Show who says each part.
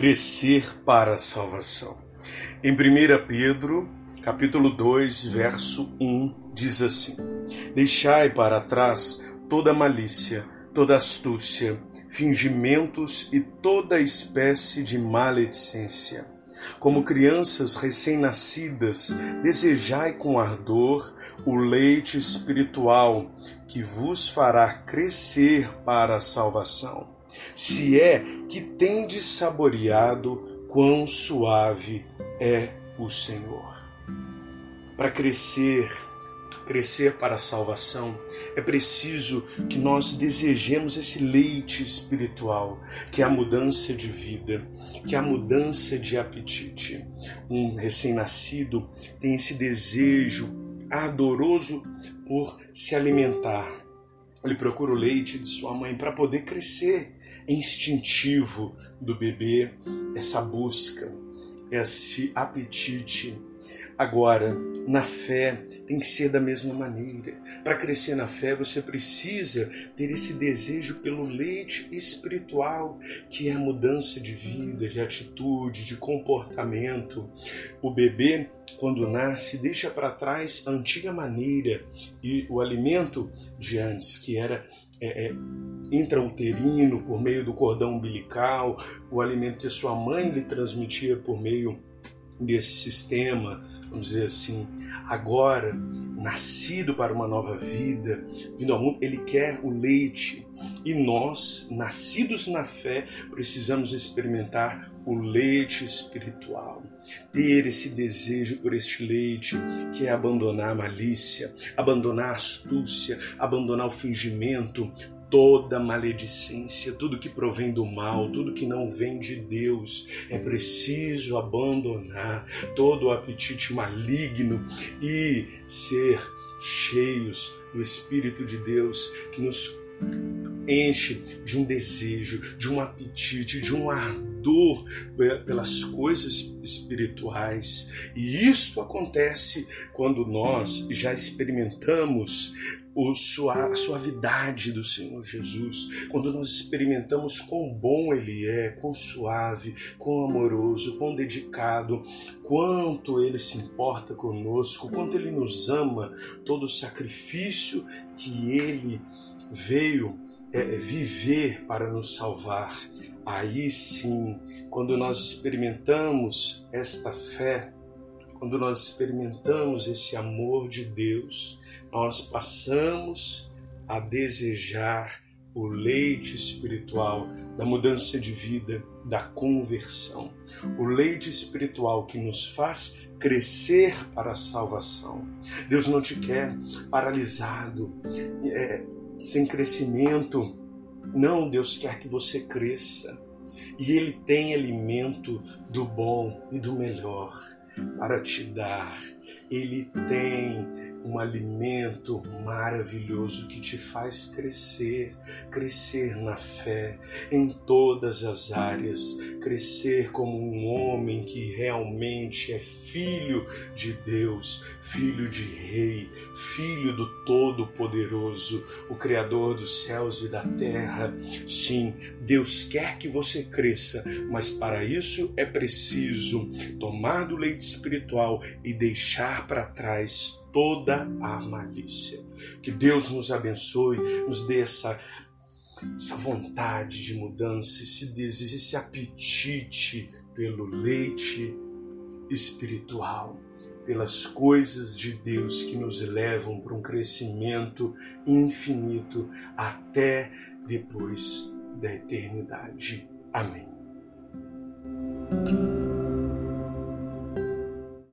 Speaker 1: crescer para a salvação. Em 1 Pedro, capítulo 2, verso 1, diz assim: Deixai para trás toda malícia, toda astúcia, fingimentos e toda espécie de maledicência. Como crianças recém-nascidas, desejai com ardor o leite espiritual que vos fará crescer para a salvação se é que tendes saboreado quão suave é o Senhor. Para crescer, crescer para a salvação, é preciso que nós desejemos esse leite espiritual, que é a mudança de vida, que é a mudança de apetite. Um recém-nascido tem esse desejo ardoroso por se alimentar, ele procura o leite de sua mãe para poder crescer. É instintivo do bebê essa busca, esse apetite Agora, na fé tem que ser da mesma maneira. Para crescer na fé, você precisa ter esse desejo pelo leite espiritual, que é a mudança de vida, de atitude, de comportamento. O bebê, quando nasce, deixa para trás a antiga maneira e o alimento de antes, que era é, é, intrauterino, por meio do cordão umbilical, o alimento que sua mãe lhe transmitia por meio desse sistema vamos dizer assim, agora, nascido para uma nova vida, vindo ao mundo, ele quer o leite. E nós, nascidos na fé, precisamos experimentar o leite espiritual. Ter esse desejo por este leite, que é abandonar a malícia, abandonar a astúcia, abandonar o fingimento, toda maledicência, tudo que provém do mal, tudo que não vem de Deus. É preciso abandonar todo o apetite maligno e ser cheios do Espírito de Deus que nos enche de um desejo, de um apetite, de um ardor pelas coisas espirituais. E isso acontece quando nós já experimentamos a suavidade do Senhor Jesus, quando nós experimentamos quão bom Ele é, quão suave, quão amoroso, quão dedicado, quanto Ele se importa conosco, quanto Ele nos ama, todo o sacrifício que Ele veio é, viver para nos salvar. Aí sim, quando nós experimentamos esta fé, quando nós experimentamos esse amor de Deus, nós passamos a desejar o leite espiritual da mudança de vida, da conversão. O leite espiritual que nos faz crescer para a salvação. Deus não te quer paralisado, é, sem crescimento. Não, Deus quer que você cresça. E Ele tem alimento do bom e do melhor para te dar. Ele tem um alimento maravilhoso que te faz crescer, crescer na fé em todas as áreas, crescer como um homem que realmente é filho de Deus, filho de Rei, filho do Todo-Poderoso, o Criador dos céus e da terra. Sim, Deus quer que você cresça, mas para isso é preciso tomar do leite espiritual e para trás toda a malícia. Que Deus nos abençoe, nos dê essa, essa vontade de mudança, esse desejo, esse apetite pelo leite espiritual, pelas coisas de Deus que nos levam para um crescimento infinito até depois da eternidade. Amém.